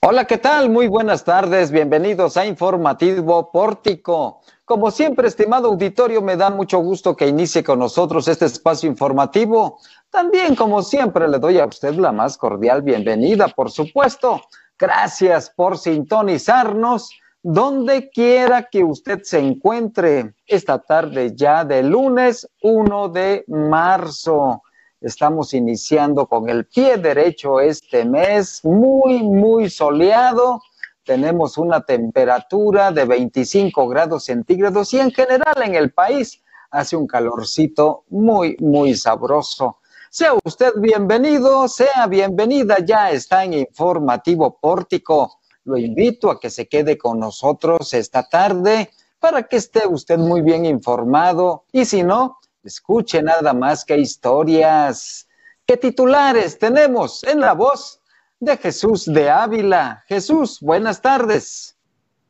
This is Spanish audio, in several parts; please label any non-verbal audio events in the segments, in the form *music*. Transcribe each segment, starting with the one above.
Hola, ¿qué tal? Muy buenas tardes. Bienvenidos a Informativo Pórtico. Como siempre, estimado auditorio, me da mucho gusto que inicie con nosotros este espacio informativo. También, como siempre, le doy a usted la más cordial bienvenida, por supuesto. Gracias por sintonizarnos donde quiera que usted se encuentre esta tarde ya de lunes 1 de marzo. Estamos iniciando con el pie derecho este mes, muy, muy soleado. Tenemos una temperatura de 25 grados centígrados y en general en el país hace un calorcito muy, muy sabroso. Sea usted bienvenido, sea bienvenida, ya está en Informativo Pórtico. Lo invito a que se quede con nosotros esta tarde para que esté usted muy bien informado y si no, Escuche nada más que historias. ¿Qué titulares tenemos en la voz de Jesús de Ávila? Jesús, buenas tardes.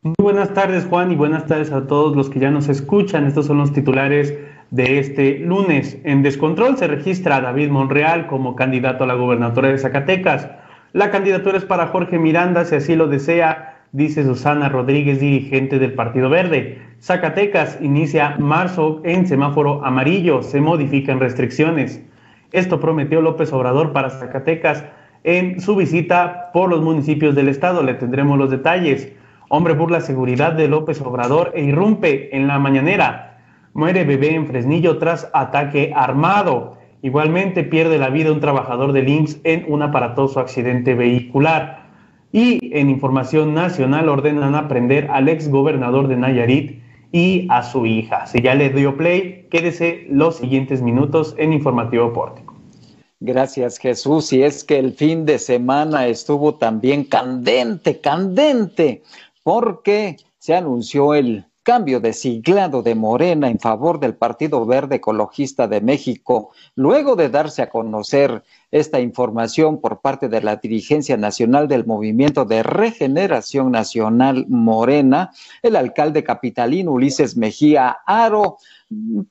Muy buenas tardes, Juan, y buenas tardes a todos los que ya nos escuchan. Estos son los titulares de este lunes. En descontrol se registra a David Monreal como candidato a la gobernatura de Zacatecas. La candidatura es para Jorge Miranda, si así lo desea, dice Susana Rodríguez, dirigente del Partido Verde. Zacatecas inicia marzo en semáforo amarillo, se modifican restricciones. Esto prometió López Obrador para Zacatecas en su visita por los municipios del estado. Le tendremos los detalles. Hombre burla seguridad de López Obrador e irrumpe en la mañanera. Muere bebé en Fresnillo tras ataque armado. Igualmente pierde la vida un trabajador del IMSS en un aparatoso accidente vehicular. Y en información nacional ordenan aprender al ex gobernador de Nayarit y a su hija. Si ya le dio play, quédese los siguientes minutos en Informativo Pórtico. Gracias Jesús. Y es que el fin de semana estuvo también candente, candente, porque se anunció el cambio de siglado de Morena en favor del Partido Verde Ecologista de México, luego de darse a conocer esta información por parte de la dirigencia nacional del Movimiento de Regeneración Nacional Morena, el alcalde capitalino Ulises Mejía Aro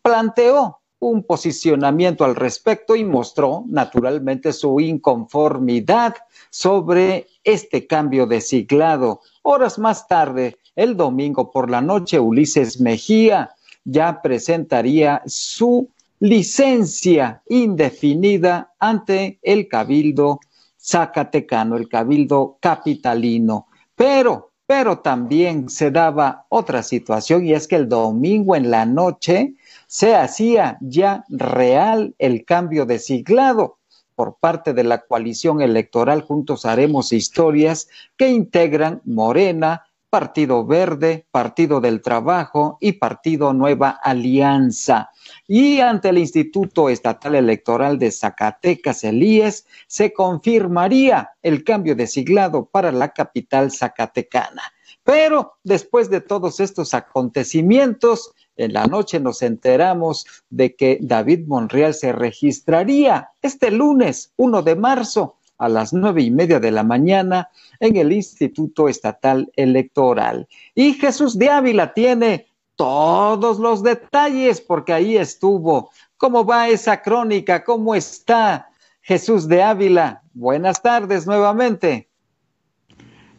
planteó un posicionamiento al respecto y mostró naturalmente su inconformidad sobre este cambio de siglado. Horas más tarde, el domingo por la noche, Ulises Mejía ya presentaría su licencia indefinida ante el cabildo zacatecano, el cabildo capitalino. Pero, pero también se daba otra situación y es que el domingo en la noche se hacía ya real el cambio de siglado por parte de la coalición electoral Juntos Haremos Historias que integran Morena, Partido Verde, Partido del Trabajo y Partido Nueva Alianza. Y ante el Instituto Estatal Electoral de Zacatecas, el IES, se confirmaría el cambio de siglado para la capital zacatecana. Pero después de todos estos acontecimientos, en la noche nos enteramos de que David Monreal se registraría este lunes 1 de marzo a las nueve y media de la mañana en el Instituto Estatal Electoral. Y Jesús de Ávila tiene todos los detalles porque ahí estuvo. ¿Cómo va esa crónica? ¿Cómo está Jesús de Ávila? Buenas tardes nuevamente.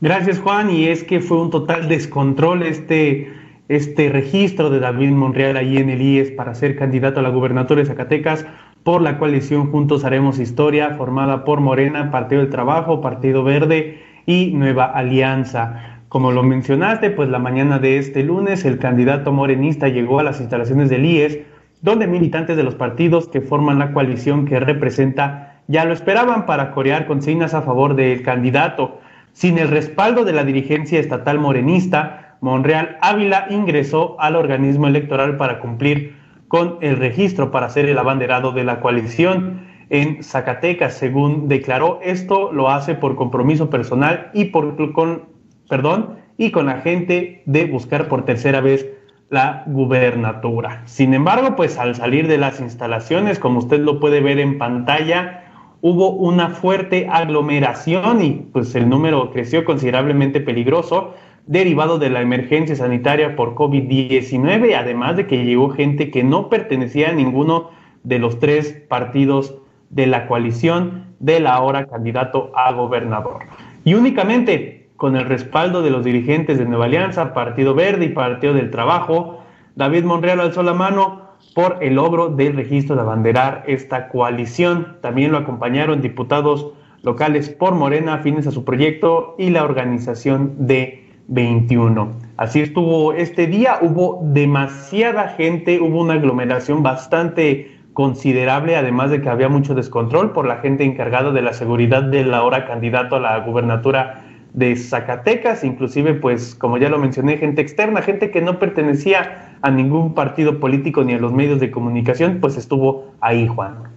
Gracias Juan, y es que fue un total descontrol este, este registro de David Monreal ahí en el IES para ser candidato a la gubernatura de Zacatecas por la coalición Juntos Haremos Historia, formada por Morena, Partido del Trabajo, Partido Verde y Nueva Alianza. Como lo mencionaste, pues la mañana de este lunes el candidato morenista llegó a las instalaciones del IES, donde militantes de los partidos que forman la coalición que representa ya lo esperaban para corear consignas a favor del candidato. Sin el respaldo de la dirigencia estatal morenista, Monreal Ávila ingresó al organismo electoral para cumplir con el registro para ser el abanderado de la coalición en Zacatecas, según declaró. Esto lo hace por compromiso personal y por con, perdón, y con la gente de buscar por tercera vez la gubernatura. Sin embargo, pues al salir de las instalaciones, como usted lo puede ver en pantalla, hubo una fuerte aglomeración y pues el número creció considerablemente peligroso derivado de la emergencia sanitaria por COVID-19, además de que llegó gente que no pertenecía a ninguno de los tres partidos de la coalición del ahora candidato a gobernador. Y únicamente con el respaldo de los dirigentes de Nueva Alianza, Partido Verde y Partido del Trabajo, David Monreal alzó la mano por el logro del registro de abanderar esta coalición. También lo acompañaron diputados locales por Morena afines a su proyecto y la organización de 21. Así estuvo este día, hubo demasiada gente, hubo una aglomeración bastante considerable, además de que había mucho descontrol por la gente encargada de la seguridad del ahora candidato a la gubernatura de Zacatecas, inclusive pues como ya lo mencioné, gente externa, gente que no pertenecía a ningún partido político ni a los medios de comunicación, pues estuvo ahí, Juan.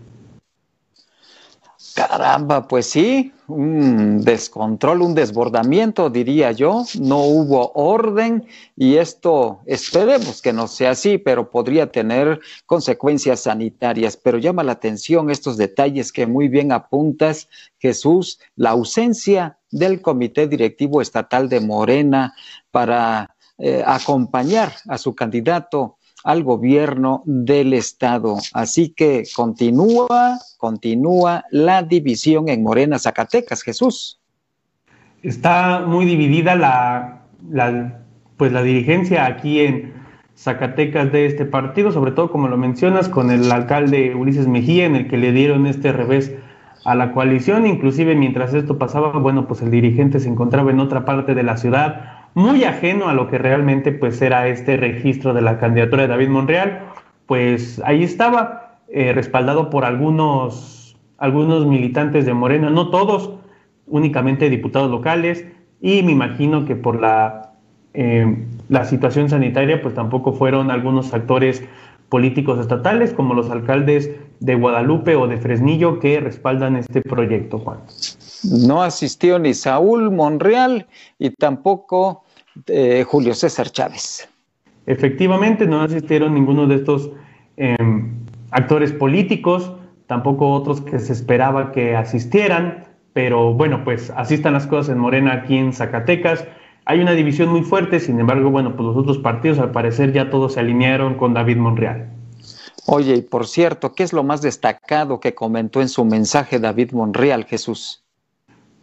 Caramba, pues sí, un descontrol, un desbordamiento, diría yo. No hubo orden y esto esperemos que no sea así, pero podría tener consecuencias sanitarias. Pero llama la atención estos detalles que muy bien apuntas, Jesús, la ausencia del Comité Directivo Estatal de Morena para eh, acompañar a su candidato al gobierno del Estado. Así que continúa, continúa la división en Morena, Zacatecas, Jesús. Está muy dividida la, pues la dirigencia aquí en Zacatecas de este partido, sobre todo como lo mencionas, con el alcalde Ulises Mejía, en el que le dieron este revés a la coalición, inclusive mientras esto pasaba, bueno, pues el dirigente se encontraba en otra parte de la ciudad, muy ajeno a lo que realmente pues era este registro de la candidatura de David Monreal, pues ahí estaba, eh, respaldado por algunos, algunos militantes de Morena, no todos, únicamente diputados locales, y me imagino que por la, eh, la situación sanitaria, pues tampoco fueron algunos actores políticos estatales como los alcaldes de Guadalupe o de Fresnillo que respaldan este proyecto, Juan. No asistió ni Saúl Monreal y tampoco eh, Julio César Chávez. Efectivamente, no asistieron ninguno de estos em, actores políticos, tampoco otros que se esperaba que asistieran, pero bueno, pues así están las cosas en Morena aquí en Zacatecas. Hay una división muy fuerte, sin embargo, bueno, pues los otros partidos al parecer ya todos se alinearon con David Monreal. Oye, y por cierto, ¿qué es lo más destacado que comentó en su mensaje David Monreal, Jesús?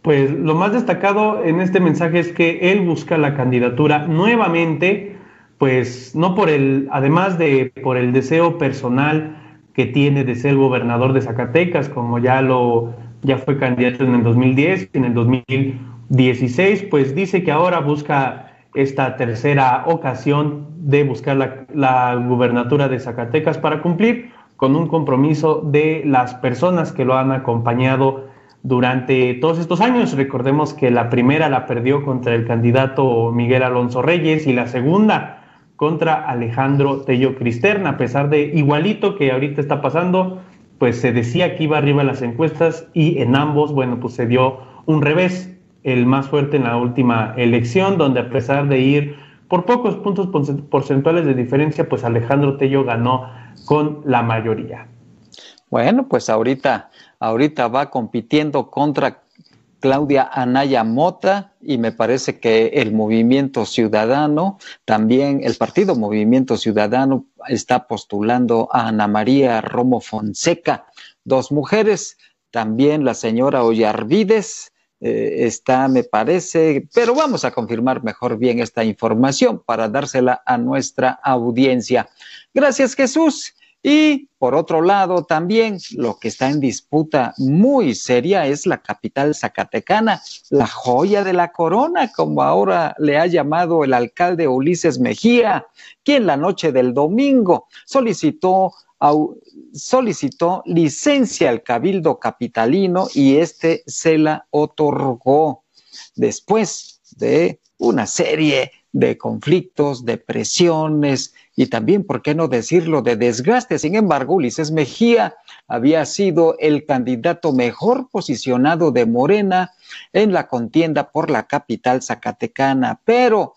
Pues lo más destacado en este mensaje es que él busca la candidatura nuevamente, pues no por el, además de por el deseo personal que tiene de ser gobernador de Zacatecas, como ya lo ya fue candidato en el 2010 y en el 2016, pues dice que ahora busca esta tercera ocasión de buscar la, la gubernatura de Zacatecas para cumplir con un compromiso de las personas que lo han acompañado durante todos estos años. Recordemos que la primera la perdió contra el candidato Miguel Alonso Reyes y la segunda contra Alejandro Tello Cristerna, a pesar de igualito que ahorita está pasando, pues se decía que iba arriba las encuestas y en ambos, bueno, pues se dio un revés, el más fuerte en la última elección, donde a pesar de ir por pocos puntos porcentuales de diferencia, pues Alejandro Tello ganó con la mayoría. Bueno, pues ahorita ahorita va compitiendo contra Claudia Anaya Mota y me parece que el Movimiento Ciudadano, también el Partido Movimiento Ciudadano está postulando a Ana María Romo Fonseca, dos mujeres, también la señora Ollarvides eh, está, me parece, pero vamos a confirmar mejor bien esta información para dársela a nuestra audiencia. Gracias Jesús. Y por otro lado, también lo que está en disputa muy seria es la capital zacatecana, la joya de la corona, como ahora le ha llamado el alcalde Ulises Mejía, quien la noche del domingo solicitó, solicitó licencia al cabildo capitalino y este se la otorgó después de una serie de conflictos, de presiones y también, ¿por qué no decirlo?, de desgaste. Sin embargo, Ulises Mejía había sido el candidato mejor posicionado de Morena en la contienda por la capital zacatecana, pero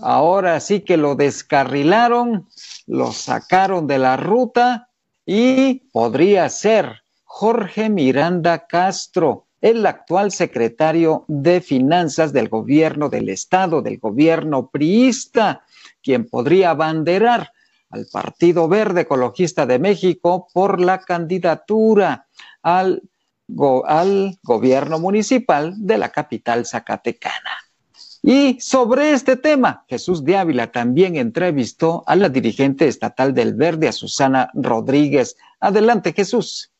ahora sí que lo descarrilaron, lo sacaron de la ruta y podría ser Jorge Miranda Castro, el actual secretario de Finanzas del gobierno del Estado, del gobierno priista, quien podría abanderar al Partido Verde Ecologista de México por la candidatura al, al gobierno municipal de la capital zacatecana. Y sobre este tema, Jesús de Ávila también entrevistó a la dirigente estatal del Verde, a Susana Rodríguez. Adelante, Jesús.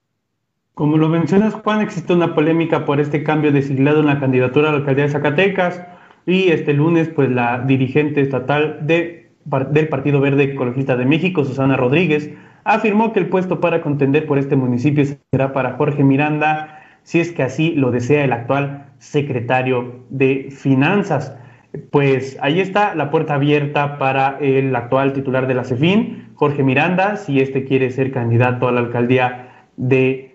Como lo mencionas, Juan, existe una polémica por este cambio de siglado en la candidatura a la alcaldía de Zacatecas y este lunes, pues la dirigente estatal de, del Partido Verde Ecologista de México, Susana Rodríguez, afirmó que el puesto para contender por este municipio será para Jorge Miranda, si es que así lo desea el actual secretario de Finanzas. Pues ahí está la puerta abierta para el actual titular de la CEFIN, Jorge Miranda, si este quiere ser candidato a la alcaldía de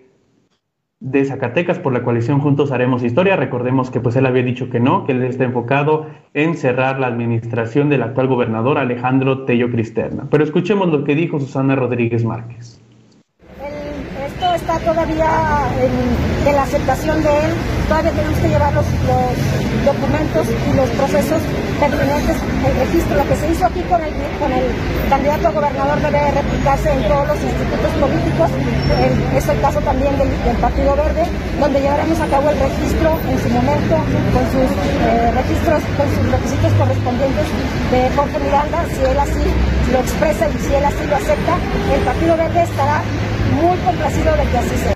Zacatecas por la coalición Juntos Haremos Historia. Recordemos que pues él había dicho que no, que él está enfocado en cerrar la administración del actual gobernador Alejandro Tello Cristerna. Pero escuchemos lo que dijo Susana Rodríguez Márquez está todavía en, la aceptación de él, todavía tenemos que llevar los, documentos y los procesos pertinentes, el registro, lo que se hizo aquí con el, candidato a gobernador debe replicarse en todos los institutos políticos, es el caso también del, Partido Verde, donde llevaremos a cabo el registro en su momento, con sus eh, registros, con sus requisitos correspondientes de Jorge Miranda, si él así lo expresa y si él así lo acepta, el Partido Verde estará muy complacido de que así sea.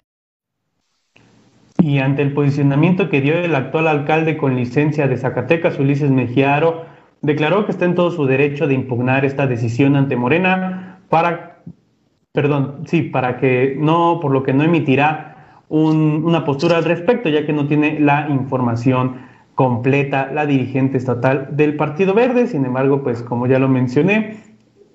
Y ante el posicionamiento que dio el actual alcalde con licencia de Zacatecas, Ulises Mejiaro, declaró que está en todo su derecho de impugnar esta decisión ante Morena para, perdón, sí, para que no, por lo que no emitirá una postura al respecto, ya que no tiene la información completa la dirigente estatal del Partido Verde. Sin embargo, pues como ya lo mencioné,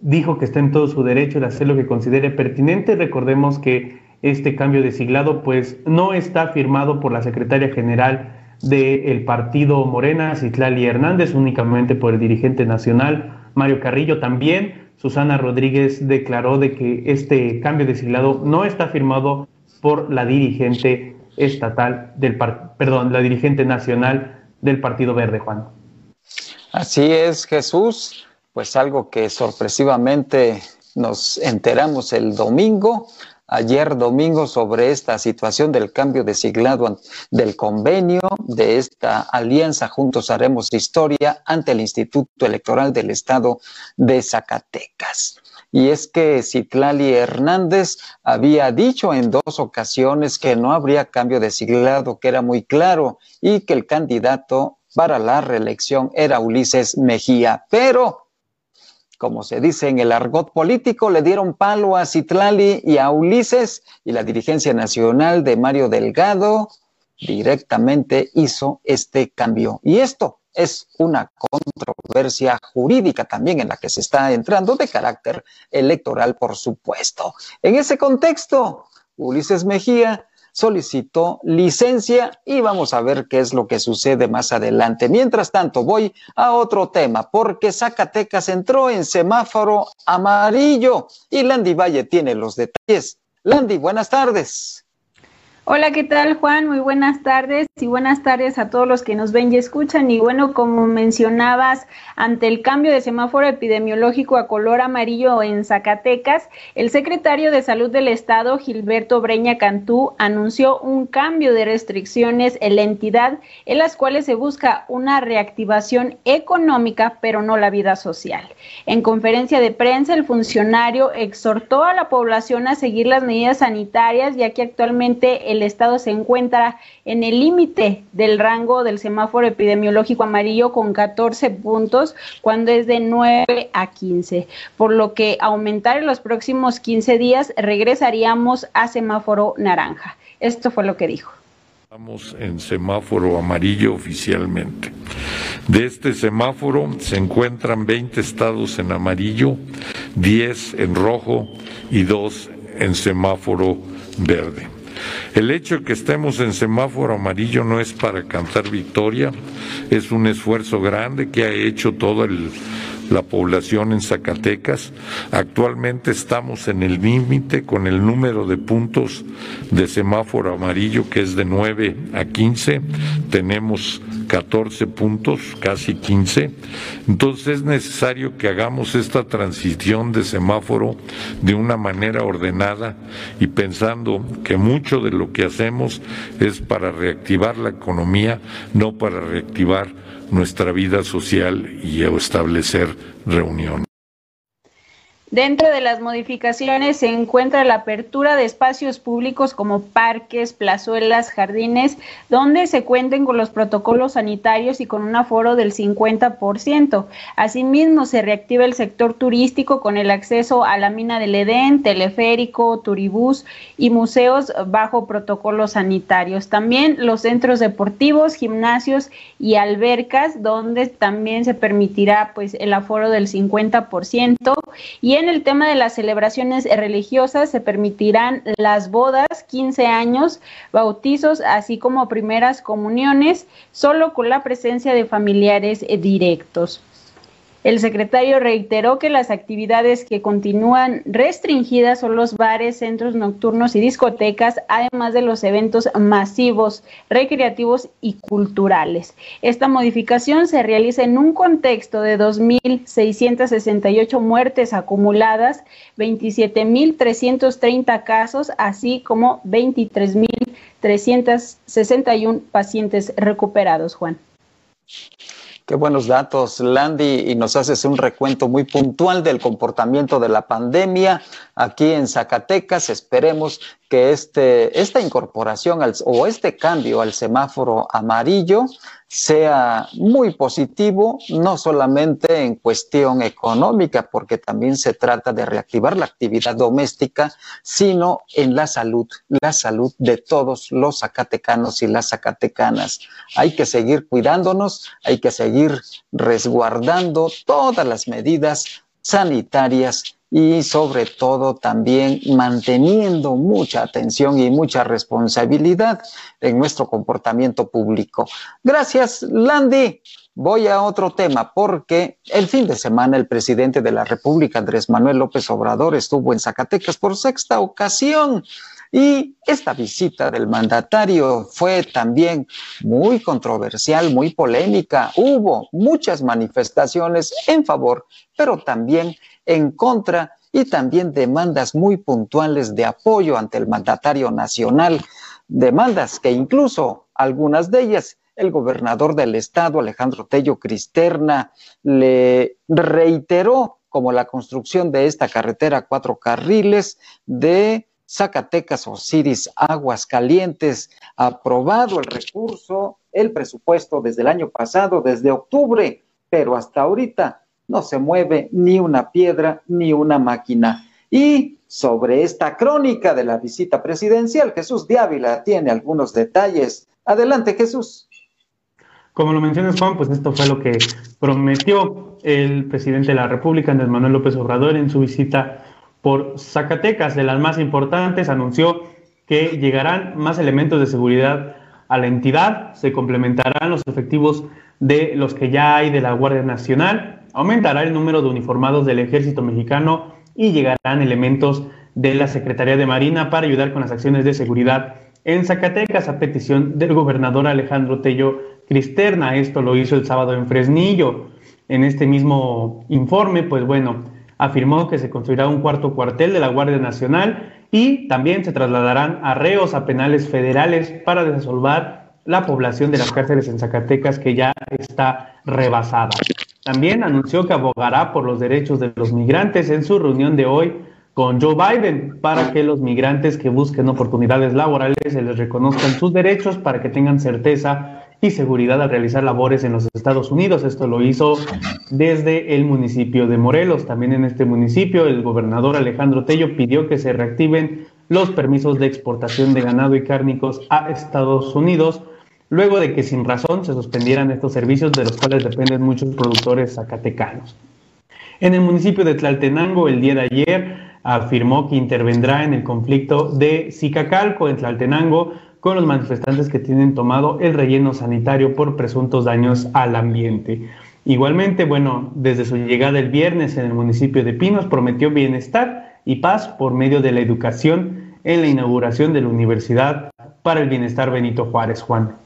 dijo que está en todo su derecho de hacer lo que considere pertinente. Recordemos que este cambio de siglado pues no está firmado por la secretaria general del partido Morena, Citlali Hernández, únicamente por el dirigente nacional Mario Carrillo también. Susana Rodríguez declaró de que este cambio de siglado no está firmado por la dirigente estatal del perdón, la dirigente nacional del Partido Verde, Juan. Así es, Jesús pues algo que sorpresivamente nos enteramos el domingo, ayer domingo, sobre esta situación del cambio de siglado del convenio de esta alianza Juntos Haremos Historia ante el Instituto Electoral del Estado de Zacatecas. Y es que Citlali Hernández había dicho en dos ocasiones que no habría cambio de siglado, que era muy claro, y que el candidato para la reelección era Ulises Mejía. Pero como se dice en el argot político, le dieron palo a Citlali y a Ulises y la dirigencia nacional de Mario Delgado directamente hizo este cambio. Y esto es una controversia jurídica también en la que se está entrando de carácter electoral, por supuesto. En ese contexto, Ulises Mejía solicitó licencia y vamos a ver qué es lo que sucede más adelante. Mientras tanto, voy a otro tema, porque Zacatecas entró en semáforo amarillo y Landy Valle tiene los detalles. Landy, buenas tardes. Hola, ¿qué tal Juan? Muy buenas tardes y buenas tardes a todos los que nos ven y escuchan. Y bueno, como mencionabas, ante el cambio de semáforo epidemiológico a color amarillo en Zacatecas, el secretario de Salud del Estado, Gilberto Breña Cantú, anunció un cambio de restricciones en la entidad en las cuales se busca una reactivación económica, pero no la vida social. En conferencia de prensa, el funcionario exhortó a la población a seguir las medidas sanitarias, ya que actualmente el estado se encuentra en el límite del rango del semáforo epidemiológico amarillo con 14 puntos cuando es de 9 a 15, por lo que aumentar en los próximos 15 días regresaríamos a semáforo naranja. Esto fue lo que dijo. Estamos en semáforo amarillo oficialmente. De este semáforo se encuentran 20 estados en amarillo, 10 en rojo y 2 en semáforo verde. El hecho de que estemos en semáforo amarillo no es para cantar victoria, es un esfuerzo grande que ha hecho toda la población en Zacatecas. Actualmente estamos en el límite con el número de puntos de semáforo amarillo que es de 9 a 15. Tenemos 14 puntos, casi 15. Entonces es necesario que hagamos esta transición de semáforo de una manera ordenada y pensando que mucho de lo que hacemos es para reactivar la economía, no para reactivar nuestra vida social y establecer reuniones. Dentro de las modificaciones se encuentra la apertura de espacios públicos como parques, plazuelas, jardines, donde se cuenten con los protocolos sanitarios y con un aforo del 50%. Asimismo, se reactiva el sector turístico con el acceso a la mina del Edén, teleférico, turibús y museos bajo protocolos sanitarios. También los centros deportivos, gimnasios y albercas, donde también se permitirá pues el aforo del 50% y el tema de las celebraciones religiosas se permitirán las bodas, 15 años, bautizos, así como primeras comuniones, solo con la presencia de familiares directos. El secretario reiteró que las actividades que continúan restringidas son los bares, centros nocturnos y discotecas, además de los eventos masivos, recreativos y culturales. Esta modificación se realiza en un contexto de 2.668 muertes acumuladas, 27.330 casos, así como 23.361 pacientes recuperados, Juan. Qué buenos datos, Landy, y nos haces un recuento muy puntual del comportamiento de la pandemia aquí en Zacatecas. Esperemos que este, esta incorporación o este cambio al semáforo amarillo sea muy positivo, no solamente en cuestión económica, porque también se trata de reactivar la actividad doméstica, sino en la salud, la salud de todos los zacatecanos y las zacatecanas. Hay que seguir cuidándonos, hay que seguir resguardando todas las medidas sanitarias y sobre todo también manteniendo mucha atención y mucha responsabilidad en nuestro comportamiento público. Gracias, Landy. Voy a otro tema porque el fin de semana el presidente de la República, Andrés Manuel López Obrador, estuvo en Zacatecas por sexta ocasión. Y esta visita del mandatario fue también muy controversial, muy polémica. Hubo muchas manifestaciones en favor, pero también en contra y también demandas muy puntuales de apoyo ante el mandatario nacional, demandas que incluso algunas de ellas el gobernador del estado, Alejandro Tello Cristerna, le reiteró como la construcción de esta carretera cuatro carriles de Zacatecas, Osiris, Aguas Calientes, aprobado el recurso, el presupuesto desde el año pasado, desde octubre, pero hasta ahorita no se mueve ni una piedra ni una máquina. Y sobre esta crónica de la visita presidencial, Jesús de Ávila tiene algunos detalles. Adelante, Jesús. Como lo mencionas, Juan, pues esto fue lo que prometió el presidente de la República, Andrés Manuel López Obrador, en su visita por Zacatecas. De las más importantes, anunció que llegarán más elementos de seguridad a la entidad, se complementarán los efectivos de los que ya hay de la Guardia Nacional Aumentará el número de uniformados del ejército mexicano y llegarán elementos de la Secretaría de Marina para ayudar con las acciones de seguridad en Zacatecas a petición del gobernador Alejandro Tello Cristerna. Esto lo hizo el sábado en Fresnillo. En este mismo informe, pues bueno, afirmó que se construirá un cuarto cuartel de la Guardia Nacional y también se trasladarán arreos a penales federales para desolvar la población de las cárceles en Zacatecas que ya está rebasada. También anunció que abogará por los derechos de los migrantes en su reunión de hoy con Joe Biden para que los migrantes que busquen oportunidades laborales se les reconozcan sus derechos para que tengan certeza y seguridad al realizar labores en los Estados Unidos. Esto lo hizo desde el municipio de Morelos. También en este municipio el gobernador Alejandro Tello pidió que se reactiven los permisos de exportación de ganado y cárnicos a Estados Unidos luego de que sin razón se suspendieran estos servicios de los cuales dependen muchos productores zacatecanos. En el municipio de Tlaltenango, el día de ayer, afirmó que intervendrá en el conflicto de Zicacalco en Tlaltenango con los manifestantes que tienen tomado el relleno sanitario por presuntos daños al ambiente. Igualmente, bueno, desde su llegada el viernes en el municipio de Pinos prometió bienestar y paz por medio de la educación en la inauguración de la Universidad para el Bienestar Benito Juárez, Juan.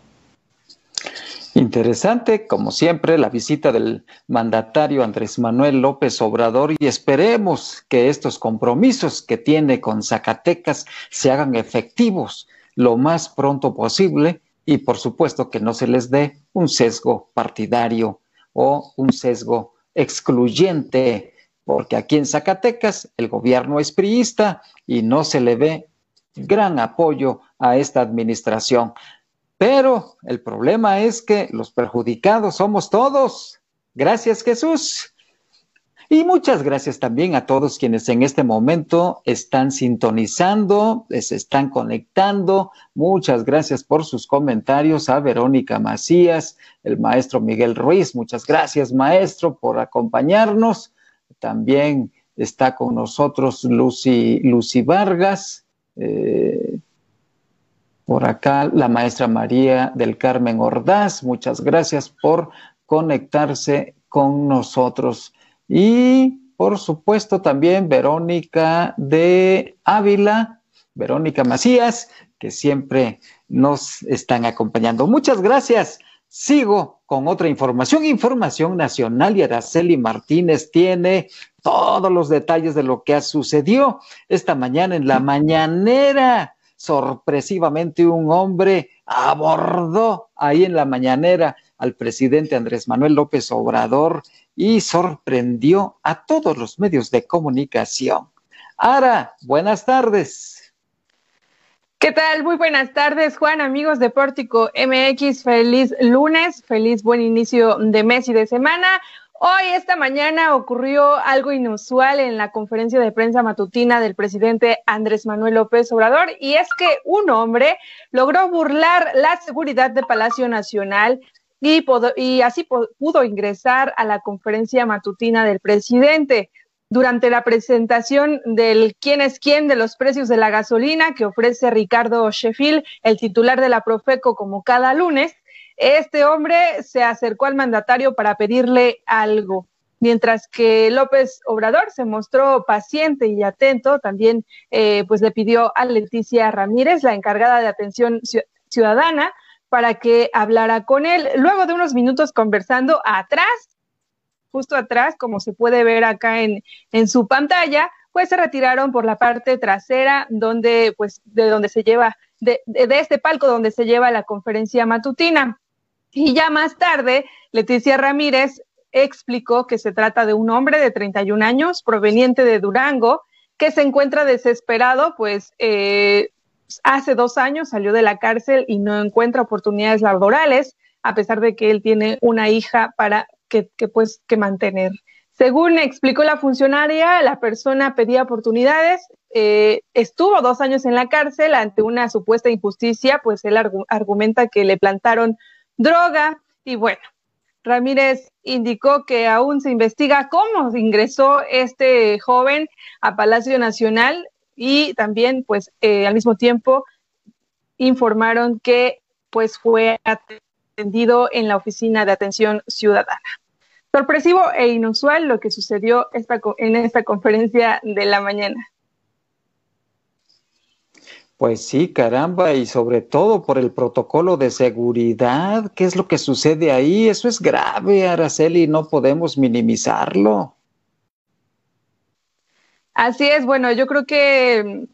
Interesante, como siempre, la visita del mandatario Andrés Manuel López Obrador y esperemos que estos compromisos que tiene con Zacatecas se hagan efectivos lo más pronto posible y por supuesto que no se les dé un sesgo partidario o un sesgo excluyente, porque aquí en Zacatecas el gobierno es priista y no se le ve gran apoyo a esta administración. Pero el problema es que los perjudicados somos todos. Gracias Jesús. Y muchas gracias también a todos quienes en este momento están sintonizando, se están conectando. Muchas gracias por sus comentarios a Verónica Macías, el maestro Miguel Ruiz. Muchas gracias, maestro, por acompañarnos. También está con nosotros Lucy, Lucy Vargas. Eh, por acá la maestra María del Carmen Ordaz, muchas gracias por conectarse con nosotros. Y por supuesto también Verónica de Ávila, Verónica Macías, que siempre nos están acompañando. Muchas gracias. Sigo con otra información, información nacional y Araceli Martínez tiene todos los detalles de lo que ha sucedido esta mañana en la mañanera sorpresivamente un hombre abordó ahí en la mañanera al presidente Andrés Manuel López Obrador y sorprendió a todos los medios de comunicación. Ara, buenas tardes. ¿Qué tal? Muy buenas tardes, Juan, amigos de Pórtico MX. Feliz lunes, feliz buen inicio de mes y de semana. Hoy, esta mañana, ocurrió algo inusual en la conferencia de prensa matutina del presidente Andrés Manuel López Obrador, y es que un hombre logró burlar la seguridad de Palacio Nacional y, y así pudo ingresar a la conferencia matutina del presidente. Durante la presentación del quién es quién de los precios de la gasolina que ofrece Ricardo Sheffield, el titular de la Profeco como cada lunes, este hombre se acercó al mandatario para pedirle algo. Mientras que López Obrador se mostró paciente y atento, también eh, pues le pidió a Leticia Ramírez, la encargada de atención ciudadana, para que hablara con él. Luego de unos minutos conversando atrás, justo atrás, como se puede ver acá en, en su pantalla, pues se retiraron por la parte trasera, donde, pues, de donde se lleva, de, de este palco donde se lleva la conferencia matutina. Y ya más tarde, Leticia Ramírez explicó que se trata de un hombre de 31 años proveniente de Durango que se encuentra desesperado, pues eh, hace dos años salió de la cárcel y no encuentra oportunidades laborales, a pesar de que él tiene una hija para que, pues, que mantener. Según explicó la funcionaria, la persona pedía oportunidades, eh, estuvo dos años en la cárcel ante una supuesta injusticia, pues él argumenta que le plantaron droga y bueno, Ramírez indicó que aún se investiga cómo ingresó este joven a Palacio Nacional y también pues eh, al mismo tiempo informaron que pues fue atendido en la oficina de atención ciudadana. Sorpresivo e inusual lo que sucedió esta, en esta conferencia de la mañana. Pues sí, caramba, y sobre todo por el protocolo de seguridad, ¿qué es lo que sucede ahí? Eso es grave, Araceli, no podemos minimizarlo. Así es, bueno, yo creo que,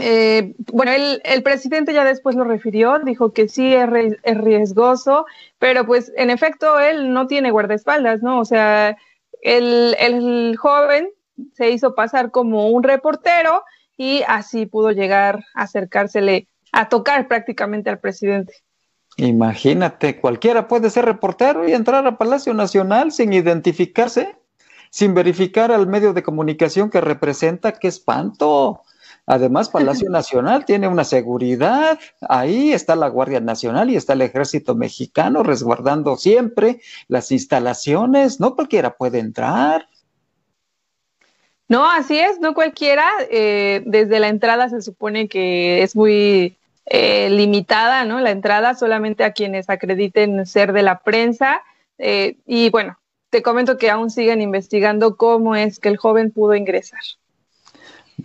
eh, bueno, el, el, presidente ya después lo refirió, dijo que sí es, es riesgoso, pero pues en efecto él no tiene guardaespaldas, ¿no? O sea, el, el joven se hizo pasar como un reportero y así pudo llegar a acercársele, a tocar prácticamente al presidente. Imagínate, cualquiera puede ser reportero y entrar a Palacio Nacional sin identificarse, sin verificar al medio de comunicación que representa, qué espanto. Además, Palacio *laughs* Nacional tiene una seguridad, ahí está la Guardia Nacional y está el Ejército Mexicano resguardando siempre las instalaciones, no cualquiera puede entrar. No, así es, no cualquiera. Eh, desde la entrada se supone que es muy eh, limitada, ¿no? La entrada solamente a quienes acrediten ser de la prensa. Eh, y bueno, te comento que aún siguen investigando cómo es que el joven pudo ingresar.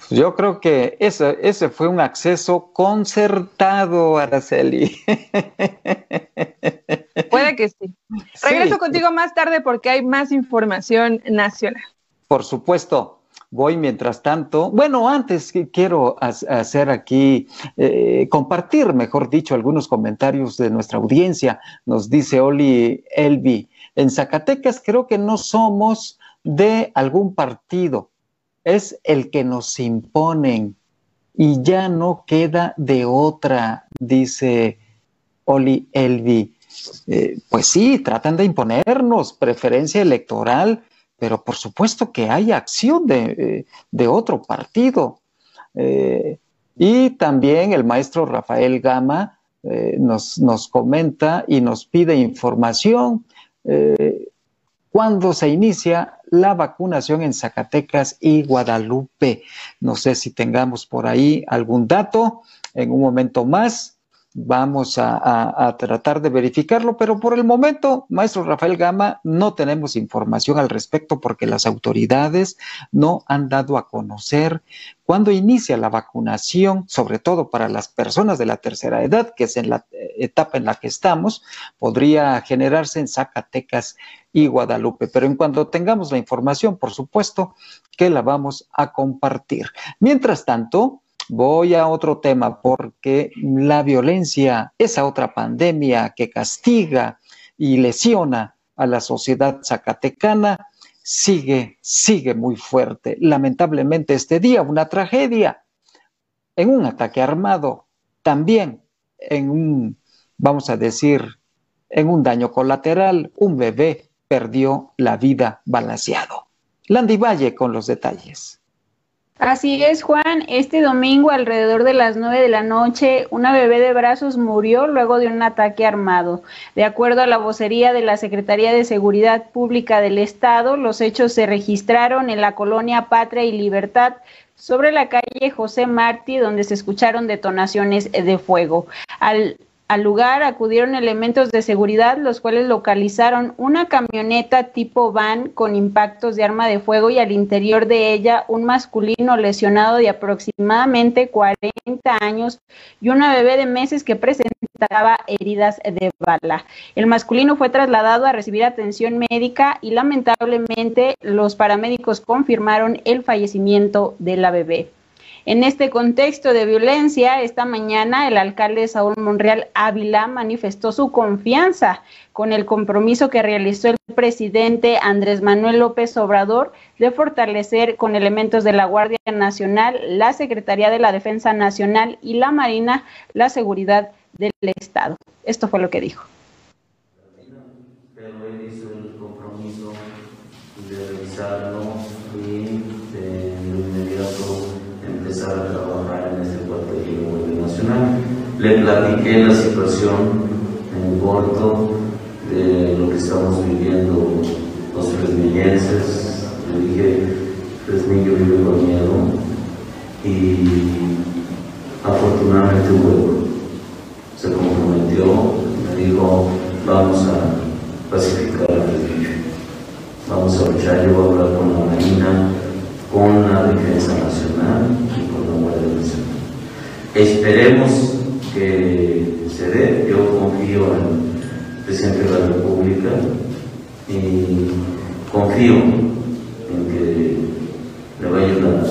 Yo creo que ese, ese fue un acceso concertado, Araceli. *laughs* Puede que sí. Regreso contigo más tarde porque hay más información nacional. Por supuesto. Voy mientras tanto. Bueno, antes quiero hacer aquí, eh, compartir, mejor dicho, algunos comentarios de nuestra audiencia. Nos dice Oli Elvi, en Zacatecas creo que no somos de algún partido, es el que nos imponen y ya no queda de otra, dice Oli Elvi. Eh, pues sí, tratan de imponernos preferencia electoral, pero por supuesto que hay acción de, eh, otro partido. Eh, y también el maestro Rafael Gama nos, nos, comenta y nos pide información cuando se inicia la vacunación en Zacatecas y Guadalupe. No sé si tengamos por ahí algún dato. En un momento más vamos a, tratar de verificarlo, pero por el momento, maestro Rafael Gama, no tenemos información al respecto porque las autoridades no han dado a conocer cuándo inicia la vacunación, sobre todo para las personas de la tercera edad, que es en la etapa en la que estamos, podría generarse en Zacatecas y Guadalupe. Pero en cuanto tengamos la información, por supuesto que la vamos a compartir. Mientras tanto, Voy a otro tema porque la violencia, esa otra pandemia que castiga y lesiona a la sociedad zacatecana, sigue, sigue muy fuerte. Lamentablemente este día una tragedia en un ataque armado, también en un, vamos a decir, en un daño colateral, un bebé perdió la vida balanceado. Landy Valle con los detalles. Así es, Juan. Este domingo, alrededor de las nueve de la noche, una bebé de brazos murió luego de un ataque armado. De acuerdo a la vocería de la Secretaría de Seguridad Pública del Estado, los hechos se registraron en la colonia Patria y Libertad, sobre la calle José Martí, donde se escucharon detonaciones de fuego. Al al lugar acudieron elementos de seguridad, los cuales localizaron una camioneta tipo van con impactos de arma de fuego y al interior de ella un masculino lesionado de aproximadamente 40 años y una bebé de meses que presentaba heridas de bala. El masculino fue trasladado a recibir atención médica y lamentablemente los paramédicos confirmaron el fallecimiento de la bebé. En este contexto de violencia, esta mañana el alcalde Saúl Monreal Ávila manifestó su confianza con el compromiso que realizó el presidente Andrés Manuel López Obrador de fortalecer con elementos de la Guardia Nacional, la Secretaría de la Defensa Nacional y la Marina la seguridad del Estado. Esto fue lo que dijo. Pero él hizo el compromiso de a trabajar en este cuartel nacional. Le platiqué la situación en corto de lo que estamos viviendo los fresnillenses. Le dije, Fresnillo vive con miedo y afortunadamente hubo. Se comprometió, me dijo, vamos a pacificar a Fresnillo. Vamos a luchar, yo voy a hablar con la Marina, con la Defensa Nacional y con la Guardia Nacional. Esperemos que se dé, yo confío en el presidente de la República y confío en que le va a ayudar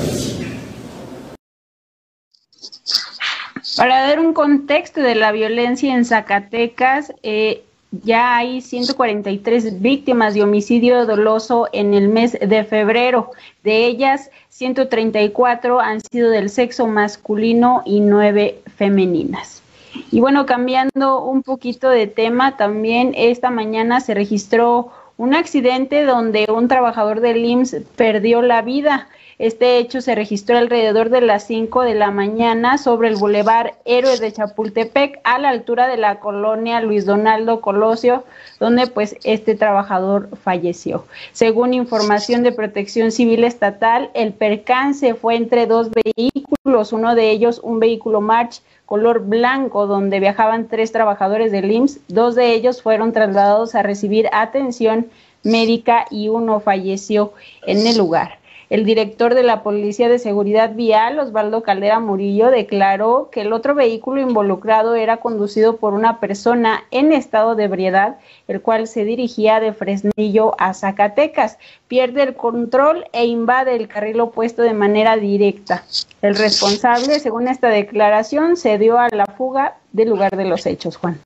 Para dar un contexto de la violencia en Zacatecas, eh, ya hay 143 víctimas de homicidio doloso en el mes de febrero. De ellas, 134 han sido del sexo masculino y 9 femeninas. Y bueno, cambiando un poquito de tema, también esta mañana se registró un accidente donde un trabajador del IMSS perdió la vida. Este hecho se registró alrededor de las 5 de la mañana sobre el bulevar Héroes de Chapultepec a la altura de la colonia Luis Donaldo Colosio, donde pues este trabajador falleció. Según información de Protección Civil Estatal, el percance fue entre dos vehículos, uno de ellos un vehículo March color blanco donde viajaban tres trabajadores del IMSS, dos de ellos fueron trasladados a recibir atención médica y uno falleció en el lugar. El director de la Policía de Seguridad Vial, Osvaldo Caldera Murillo, declaró que el otro vehículo involucrado era conducido por una persona en estado de ebriedad, el cual se dirigía de Fresnillo a Zacatecas. Pierde el control e invade el carril opuesto de manera directa. El responsable, según esta declaración, se dio a la fuga del lugar de los hechos, Juan.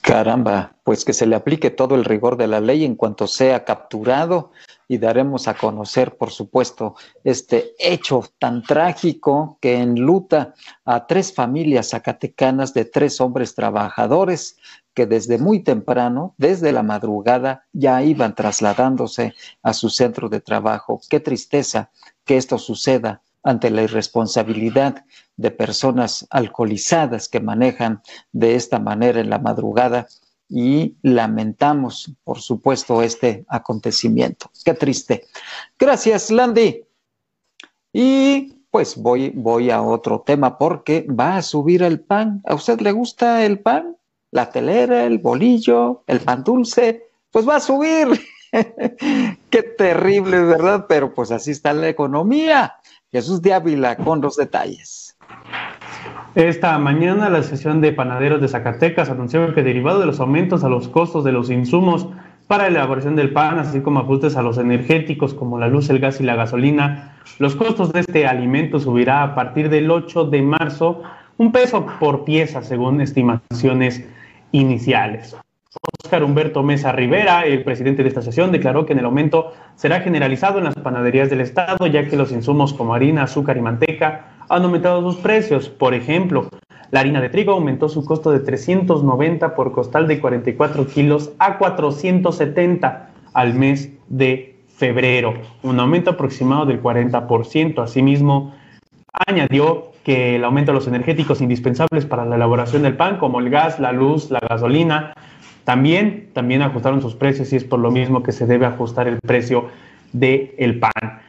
Caramba, pues que se le aplique todo el rigor de la ley en cuanto sea capturado y daremos a conocer, por supuesto, este hecho tan trágico que enluta a tres familias zacatecanas de tres hombres trabajadores que desde muy temprano, desde la madrugada, ya iban trasladándose a su centro de trabajo. Qué tristeza que esto suceda ante la irresponsabilidad de personas alcoholizadas que manejan de esta manera en la madrugada y lamentamos, por supuesto, este acontecimiento. Qué triste. Gracias, Landy. Y pues voy, voy a otro tema porque va a subir el pan. ¿A usted le gusta el pan? La telera, el bolillo, el pan dulce, pues va a subir. *laughs* Qué terrible, ¿verdad? Pero pues así está la economía. Jesús de Ávila con los detalles. Esta mañana la sesión de panaderos de Zacatecas anunció que derivado de los aumentos a los costos de los insumos para la elaboración del pan, así como ajustes a los energéticos como la luz, el gas y la gasolina, los costos de este alimento subirá a partir del 8 de marzo un peso por pieza según estimaciones iniciales. Oscar Humberto Mesa Rivera, el presidente de esta sesión, declaró que en el aumento será generalizado en las panaderías del Estado, ya que los insumos como harina, azúcar y manteca han aumentado sus precios. Por ejemplo, la harina de trigo aumentó su costo de 390 por costal de 44 kilos a 470 al mes de febrero, un aumento aproximado del 40%. Asimismo, añadió que el aumento de los energéticos indispensables para la elaboración del pan, como el gas, la luz, la gasolina, también, también ajustaron sus precios y es por lo mismo que se debe ajustar el precio del el pan.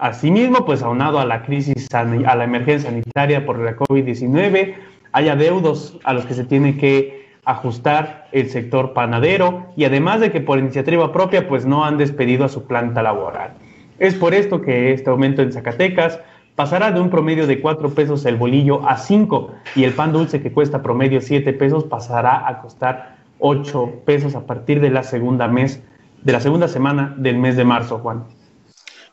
Asimismo, pues aunado a la crisis, a la emergencia sanitaria por la COVID-19, hay adeudos a los que se tiene que ajustar el sector panadero y además de que por iniciativa propia pues no han despedido a su planta laboral. Es por esto que este aumento en Zacatecas pasará de un promedio de 4 pesos el bolillo a 5 y el pan dulce que cuesta promedio 7 pesos pasará a costar 8 pesos a partir de la segunda mes, de la segunda semana del mes de marzo, Juan.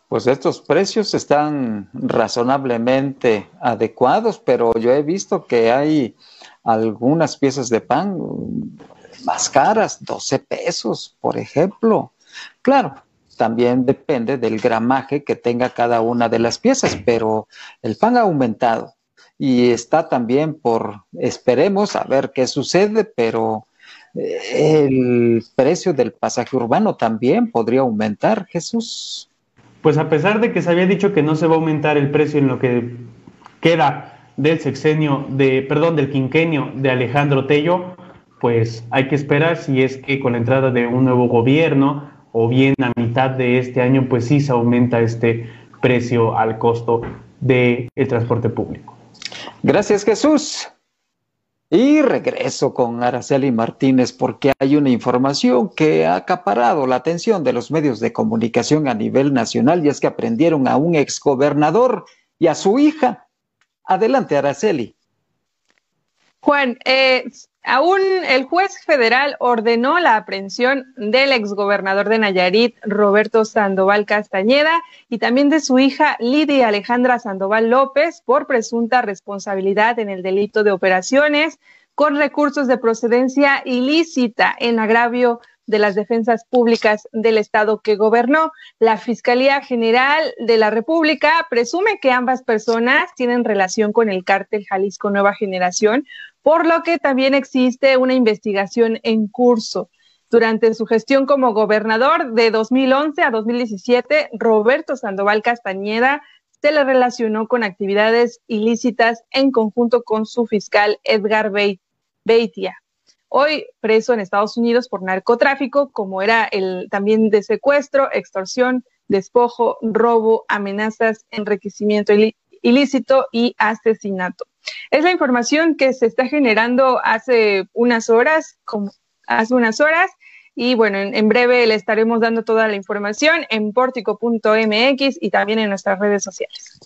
Pues estos precios están razonablemente adecuados, pero yo he visto que hay algunas piezas de pan más caras, 12 pesos, por ejemplo. Claro, también depende del gramaje que tenga cada una de las piezas, pero el pan ha aumentado y está también por, esperemos a ver qué sucede, pero el precio del pasaje urbano también podría aumentar, Jesús. Pues a pesar de que se había dicho que no se va a aumentar el precio en lo que queda del sexenio, de, perdón, del quinquenio de Alejandro Tello, pues hay que esperar si es que con la entrada de un nuevo gobierno o bien a mitad de este año, pues sí se aumenta este precio al costo del transporte público. Gracias, Jesús. Y regreso con Araceli Martínez porque hay una información que ha acaparado la atención de los medios de comunicación a nivel nacional y es que aprendieron a un exgobernador y a su hija. Adelante, Araceli. Juan, eh, aún el juez federal ordenó la aprehensión del exgobernador de Nayarit, Roberto Sandoval Castañeda, y también de su hija Lidia Alejandra Sandoval López por presunta responsabilidad en el delito de operaciones con recursos de procedencia ilícita en agravio de las defensas públicas del Estado que gobernó. La Fiscalía General de la República presume que ambas personas tienen relación con el cártel Jalisco Nueva Generación, por lo que también existe una investigación en curso. Durante su gestión como gobernador de 2011 a 2017, Roberto Sandoval Castañeda se le relacionó con actividades ilícitas en conjunto con su fiscal Edgar Beitia hoy preso en Estados Unidos por narcotráfico, como era el también de secuestro, extorsión, despojo, robo, amenazas, enriquecimiento ilícito y asesinato. Es la información que se está generando hace unas horas, como hace unas horas, Y bueno, en, breve le estaremos dando toda la información en portico.mx y también en nuestras redes sociales.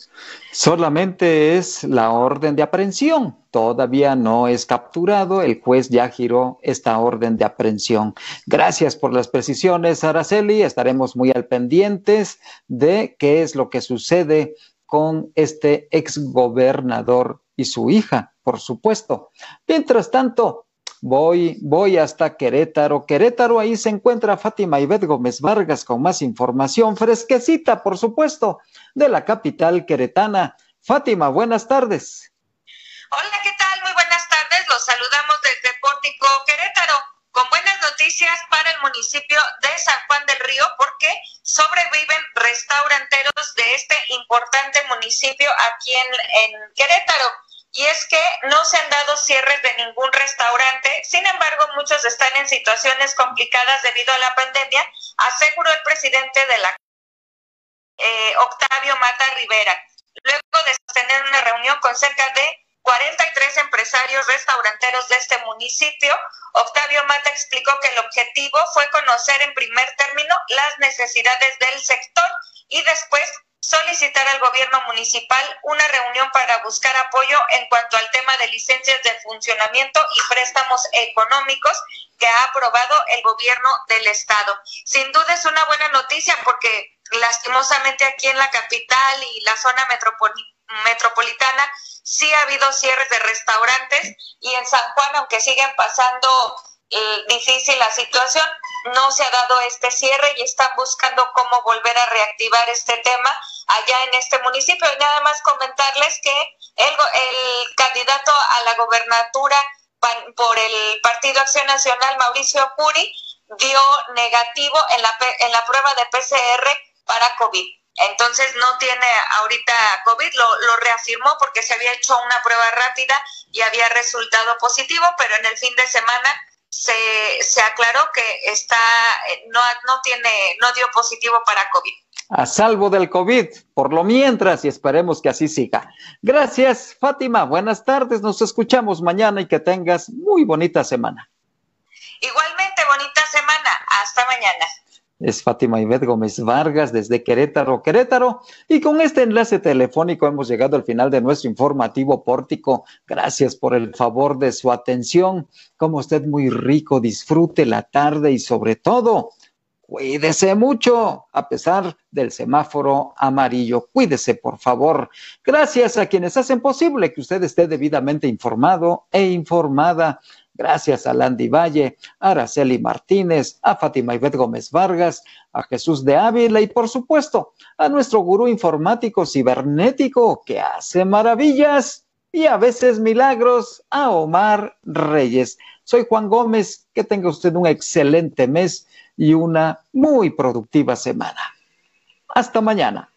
Solamente es la orden de aprehensión. Todavía no es capturado. El juez ya giró esta orden de aprehensión. Gracias por las precisiones, Araceli. Estaremos muy al pendientes de qué es lo que sucede con este exgobernador y su hija, por supuesto. Mientras tanto, Voy, voy hasta Querétaro. Querétaro, ahí se encuentra Fátima Ibet Gómez Vargas con más información fresquecita, por supuesto, de la capital queretana. Fátima, buenas tardes. Hola, ¿qué tal? Muy buenas tardes. Los saludamos desde Pórtico Querétaro con buenas noticias para el municipio de San Juan del Río porque sobreviven restauranteros de este importante municipio aquí en, en Querétaro y es que no se han dado cierres de ningún restaurante, sin embargo muchos están en situaciones complicadas debido a la pandemia, aseguró el presidente de la eh, Octavio Mata Rivera, luego de tener una reunión con cerca de 43 empresarios restauranteros de este municipio, Octavio Mata explicó que el objetivo fue conocer en primer término las necesidades del sector y después solicitar al gobierno municipal una reunión para buscar apoyo en cuanto al tema de licencias de funcionamiento y préstamos económicos que ha aprobado el gobierno del estado. Sin duda es una buena noticia porque lastimosamente aquí en la capital y la zona metropolitana sí ha habido cierres de restaurantes y en San Juan, aunque siguen pasando eh, difícil la situación, no se ha dado este cierre y están buscando cómo volver a reactivar este tema allá en este municipio. Y nada más comentarles que el, el candidato a la gobernatura por el Partido Acción Nacional, Mauricio Curi, dio negativo en la, en la prueba de PCR para COVID. Entonces no tiene ahorita COVID, lo, lo reafirmó porque se había hecho una prueba rápida y había resultado positivo, pero en el fin de semana se, se aclaró que está, eh, no, no tiene, no dio positivo para COVID. A salvo del COVID, por lo mientras, y esperemos que así siga. Gracias, Fátima. Buenas tardes. Nos escuchamos mañana y que tengas muy bonita semana. Igualmente, bonita semana. Hasta mañana es Fátima Ibet Gómez Vargas desde Querétaro, Querétaro. Y con este enlace telefónico hemos llegado al final de nuestro informativo pórtico. Gracias por el favor de su atención. Como usted muy rico, disfrute la tarde y sobre todo, cuídese mucho a pesar del semáforo amarillo. Cuídese, por favor. Gracias a quienes hacen posible que usted esté debidamente informado e informada. Gracias a Landy Valle, a Araceli Martínez, a Fátima Ivette Gómez Vargas, a Jesús de Ávila y por supuesto a nuestro gurú informático cibernético que hace maravillas y a veces milagros, a Omar Reyes. Soy Juan Gómez, que tenga usted un excelente mes y una muy productiva semana. Hasta mañana.